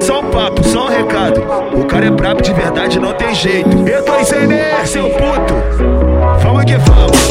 Só um papo, só um recado. O cara é brabo de verdade, não tem jeito. Eu tô em CNR, seu puto. Vamos que vamos.